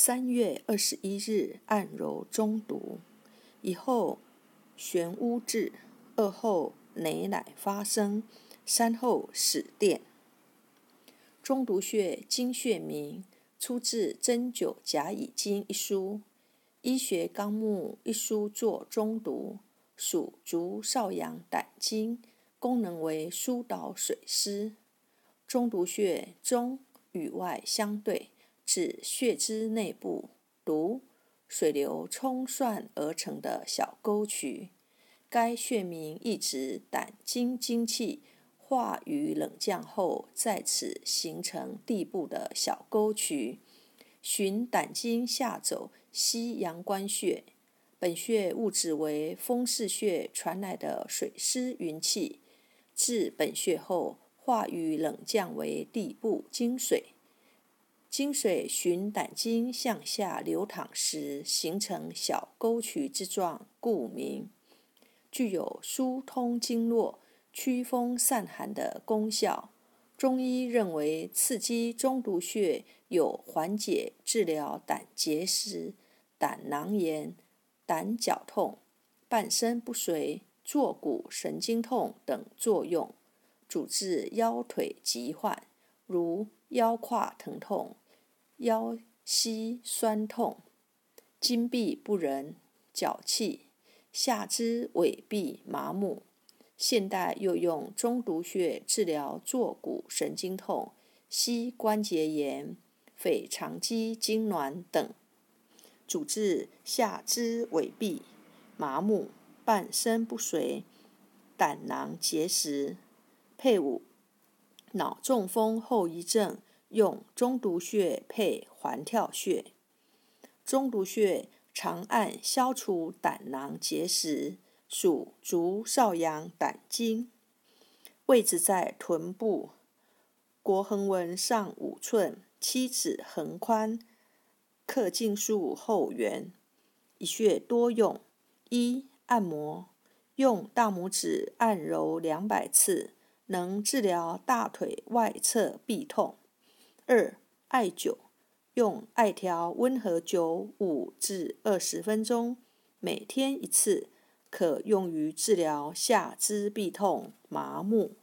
三月二十一日按揉中毒，以后玄乌至，二后馁乃发生，三后始电。中毒穴经穴名，出自《针灸甲乙经》一书，《医学纲目》一书作中毒，属足少阳胆经，功能为疏导水湿。中毒穴中与外相对。指血之内部，如水流冲涮而成的小沟渠。该穴名意指胆经精气化于冷降后，在此形成地部的小沟渠。循胆经下走，吸阳关穴。本穴物质为风市穴传来的水湿云气，至本穴后化于冷降为地部精水。经水循胆经向下流淌时，形成小沟渠之状，故名。具有疏通经络、驱风散寒的功效。中医认为，刺激中毒穴有缓解、治疗胆结石、胆囊炎、胆绞痛、半身不遂、坐骨神经痛等作用，主治腰腿疾患，如腰胯疼痛。腰膝酸痛、筋痹不仁、脚气、下肢痿痹麻木。现代又用中毒穴治疗坐骨神经痛、膝关节炎、腓肠肌痉挛等，主治下肢痿痹麻木、半身不遂、胆囊结石。配伍脑中风后遗症。用中毒穴配环跳穴，中毒穴长按消除胆囊结石，属足少阳胆经，位置在臀部，国横纹上五寸，七指横宽，刻茎数后缘。一穴多用：一、按摩，用大拇指按揉两百次，能治疗大腿外侧痹痛。二、艾灸，用艾条温和灸五至二十分钟，每天一次，可用于治疗下肢痹痛、麻木。